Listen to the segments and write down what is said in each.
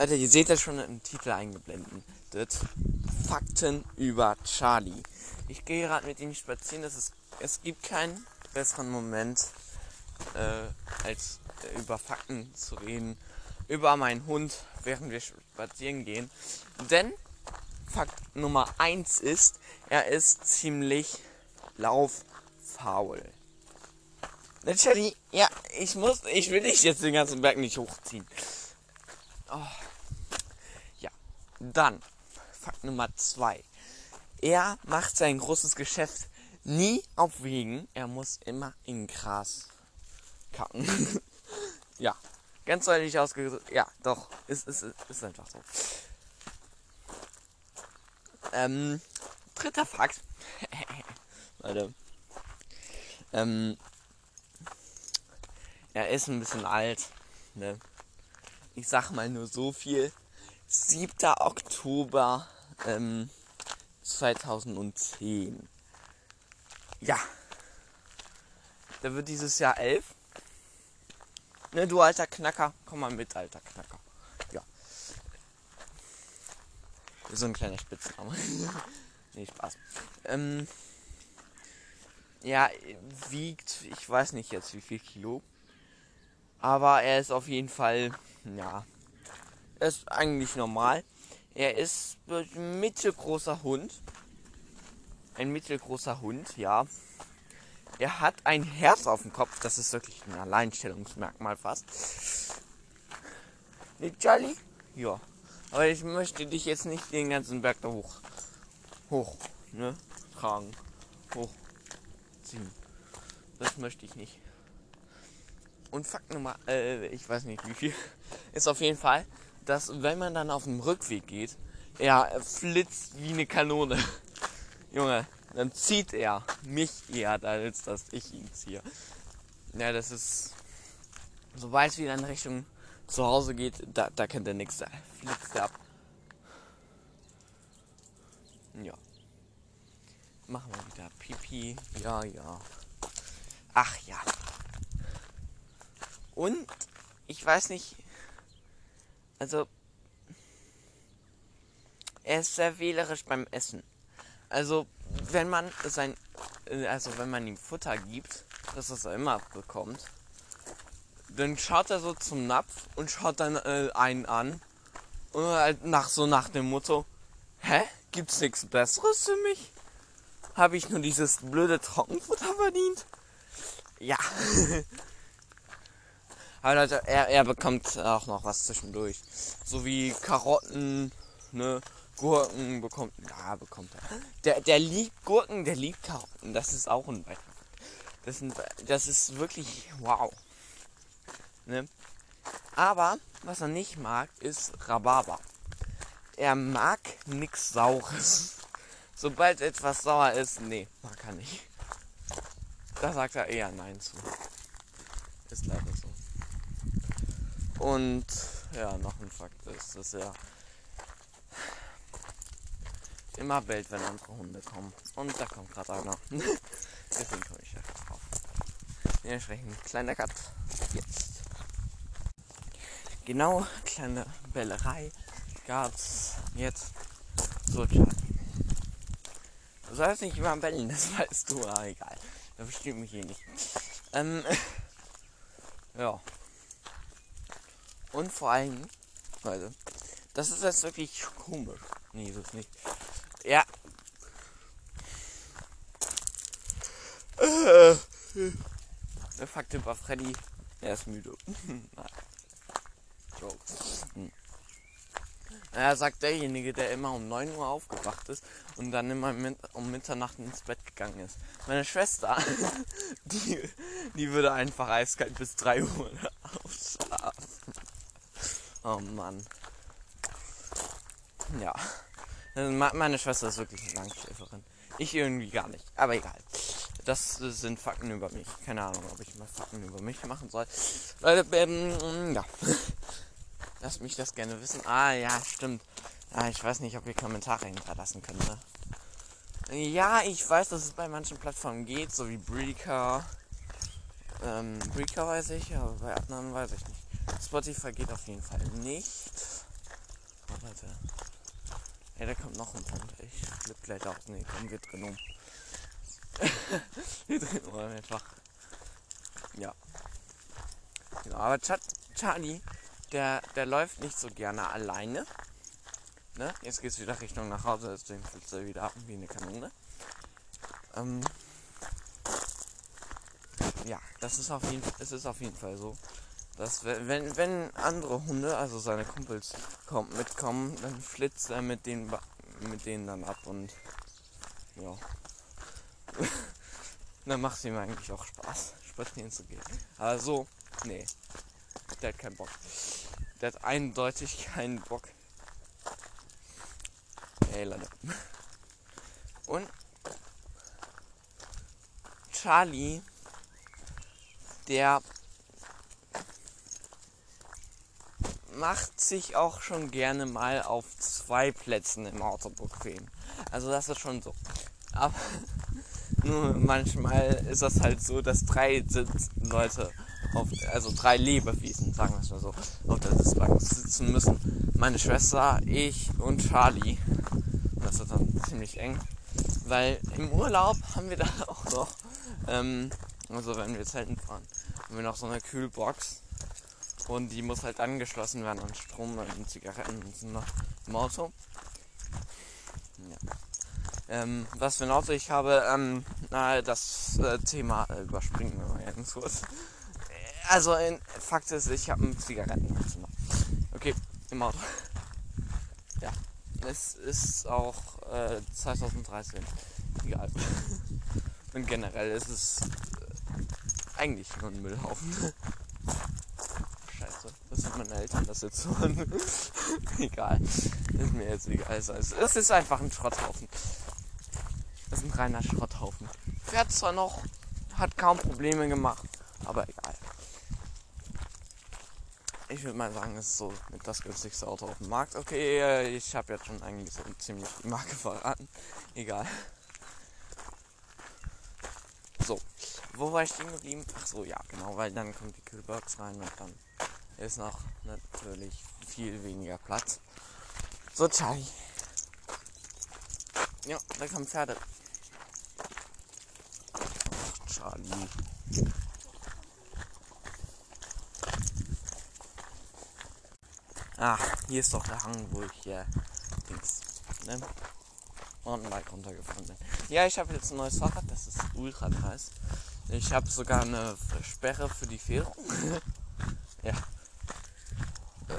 Alter, ihr seht das schon im Titel eingeblendet. Fakten über Charlie. Ich gehe gerade mit ihm spazieren. Das ist, es gibt keinen besseren Moment, äh, als äh, über Fakten zu reden. Über meinen Hund, während wir spazieren gehen. Denn Fakt Nummer 1 ist, er ist ziemlich lauffaul. Natürlich, ja, ich muss, ich will dich jetzt den ganzen Berg nicht hochziehen. Oh. Dann Fakt Nummer 2. Er macht sein großes Geschäft nie auf Wegen. Er muss immer in Gras kacken. ja, ganz deutlich ausgedrückt. Ja, doch, ist, ist, ist einfach so. Ähm, dritter Fakt. Warte. Ähm, er ist ein bisschen alt. Ne? Ich sag mal nur so viel. 7. Oktober ähm, 2010. Ja. Der wird dieses Jahr elf. Ne, du alter Knacker. Komm mal mit, alter Knacker. Ja. So ein kleiner Spitzname. nee, Spaß. Ähm, ja, wiegt, ich weiß nicht jetzt wie viel Kilo. Aber er ist auf jeden Fall, ja, ist eigentlich normal. Er ist ein mittelgroßer Hund. Ein mittelgroßer Hund, ja. Er hat ein Herz auf dem Kopf. Das ist wirklich ein Alleinstellungsmerkmal fast. Ne, Charlie? Ja. Aber ich möchte dich jetzt nicht den ganzen Berg da hoch. Hoch, ne? Tragen. Hochziehen. Das möchte ich nicht. Und Fakt Nummer, äh, ich weiß nicht wie viel, ist auf jeden Fall, dass wenn man dann auf dem Rückweg geht, er flitzt wie eine Kanone. Junge, dann zieht er mich eher, als dass ich ihn ziehe. Ja, das ist. Sobald es wieder in Richtung zu Hause geht, da, da kennt er nichts. Da flitzt er ab. Ja. Machen wir wieder Pipi. Ja, ja. Ach ja. Und ich weiß nicht, also er ist sehr wählerisch beim Essen. Also wenn man sein, also wenn man ihm Futter gibt, das was er immer bekommt, dann schaut er so zum Napf und schaut dann äh, einen an und halt nach so nach dem Motto, hä, gibt's nichts Besseres für mich? Habe ich nur dieses blöde Trockenfutter verdient? Ja. Aber Leute, er, er bekommt auch noch was zwischendurch. So wie Karotten, ne, Gurken bekommt. Ja, bekommt er. Der, der liebt Gurken, der liebt Karotten. Das ist auch ein weiterer. Das, das ist wirklich wow. Ne? Aber was er nicht mag, ist Rhabarber. Er mag nichts Saures. Sobald etwas sauer ist, nee, mag er nicht. Da sagt er eher Nein zu. Ist leider. Und ja, noch ein Fakt ist, dass er immer bellt, wenn andere Hunde kommen. Und da kommt gerade einer. Deswegen komme ich ja drauf. Dementsprechend kleiner Cut. Jetzt. Genau, kleine Bellerei gab's jetzt. So, Charlie. Du sollst nicht immer bellen, das weißt du, aber egal. Da versteht mich hier nicht. Ähm, ja. Und vor allem, Leute, das ist jetzt wirklich komisch. Nee, ist es nicht. Ja. Der Fakt über Freddy, er ist müde. Joke. Hm. Er sagt derjenige, der immer um 9 Uhr aufgewacht ist und dann immer um Mitternacht ins Bett gegangen ist. Meine Schwester, die, die würde einfach eiskalt bis 3 Uhr. Oh Mann. Ja. Also meine Schwester ist wirklich eine Langschläferin. Ich irgendwie gar nicht. Aber egal. Das sind Fakten über mich. Keine Ahnung, ob ich mal Fakten über mich machen soll. Leute, ähm, ja. Lasst mich das gerne wissen. Ah, ja, stimmt. Ah, ich weiß nicht, ob ihr Kommentare hinterlassen könnt. Ne? Ja, ich weiß, dass es bei manchen Plattformen geht, so wie Breaker. Ähm, Breaker weiß ich, aber bei anderen weiß ich nicht. Spotify geht auf jeden Fall nicht. Ja, da kommt noch ein Punkt. Ich flipp gleich auf. Nee, komm, wir drehen um. wir drehen um einfach. Ja. Genau, aber Ch Charlie, der, der läuft nicht so gerne alleine. Ne? Jetzt geht's wieder Richtung nach Hause, deswegen flitzt er wieder ab wie eine Kanone. Ähm, ja, das ist auf jeden, es ist auf jeden Fall so, dass wenn, wenn andere Hunde, also seine Kumpels kommt, mitkommen, dann flitzt er mit denen, mit denen dann ab und ja. dann macht es ihm eigentlich auch Spaß, spazieren zu gehen. Aber so, nee, der hat keinen Bock. Der hat eindeutig keinen Bock. Ey, Leute. Und Charlie, der macht sich auch schon gerne mal auf zwei Plätzen im Auto bequem. Also das ist schon so. Aber nur manchmal ist das halt so, dass drei Leute auf, also drei Lebewesen, sagen wir es mal so, auf der Sitzbank sitzen müssen. Meine Schwester, ich und Charlie. Das ist dann ziemlich eng. Weil im Urlaub haben wir da auch noch, ähm, also wenn wir Zelten fahren, haben wir noch so eine Kühlbox und die muss halt angeschlossen werden an Strom und Zigaretten sind noch im Auto. Ja. Ähm, was für ein Auto ich habe, ähm, na, das äh, Thema äh, überspringen wir mal ganz kurz. Also, in, Fakt ist, ich habe einen Zigarettenanzünder. Okay, im Auto. Ja, es ist auch äh, 2013. Egal. Und generell ist es äh, eigentlich nur ein Müllhaufen. Meine Eltern das jetzt so? egal. Ist mir jetzt egal. Es ist einfach ein Schrotthaufen. Das ist ein reiner Schrotthaufen. Fährt zwar noch, hat kaum Probleme gemacht, aber egal. Ich würde mal sagen, es ist so mit das günstigste Auto auf dem Markt. Okay, ich habe jetzt schon eigentlich so ziemlich die Marke verraten. Egal. So, wo war ich stehen geblieben? Ach so, ja, genau, weil dann kommt die Kühlbox rein und dann ist noch natürlich viel weniger Platz. So, Charlie. Ja, da kommen Pferde. Ach, Charlie. Ah, hier ist doch der Hang, wo ich hier Dings, ne? Mountainbike runtergefahren bin. Ja, ich habe jetzt ein neues Fahrrad, das ist ultra nice. Ich habe sogar eine Sperre für die Fährung. ja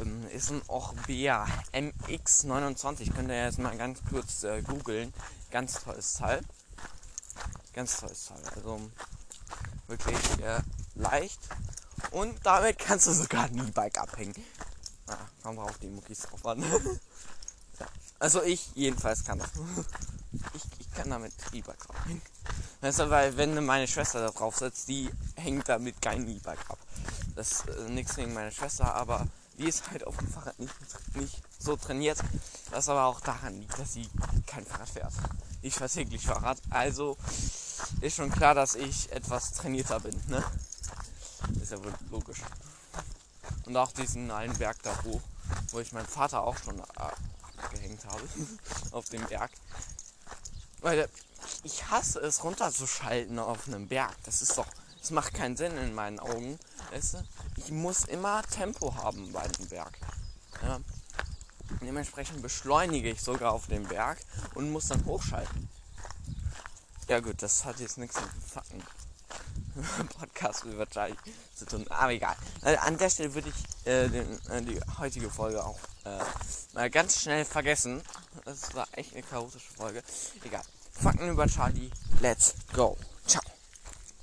ähm, ist ein Orbea MX29. Könnt ihr jetzt mal ganz kurz äh, googeln. Ganz tolles Teil. Ganz tolles Teil. Also wirklich äh, leicht. Und damit kannst du sogar ein E-Bike abhängen. Ah, kommt drauf die Muckis drauf an. Also ich jedenfalls kann das. ich, ich kann damit E-Bike abhängen. Weißt du, weil wenn meine Schwester da drauf sitzt, die hängt damit kein E-Bike ab. Das ist äh, nichts gegen meine Schwester, aber die ist halt auf dem Fahrrad nicht, nicht so trainiert. Was aber auch daran liegt, dass sie kein Fahrrad fährt. Ich fahre täglich Fahrrad. Also ist schon klar, dass ich etwas trainierter bin. Ne? Ist ja wohl logisch. Und auch diesen einen Berg da hoch, wo ich meinen Vater auch schon abgehängt habe. auf dem Berg. Weil ich hasse es runterzuschalten auf einem Berg. Das ist doch. Das macht keinen Sinn in meinen Augen. Weißt du? ich muss immer Tempo haben bei dem Berg. Ja. Dementsprechend beschleunige ich sogar auf dem Berg und muss dann hochschalten. Ja gut, das hat jetzt nichts mit dem Fakten Podcast über Charlie zu tun. Aber egal. Also an der Stelle würde ich äh, den, äh, die heutige Folge auch äh, mal ganz schnell vergessen. Das war echt eine chaotische Folge. Egal. Fakten über Charlie. Let's go.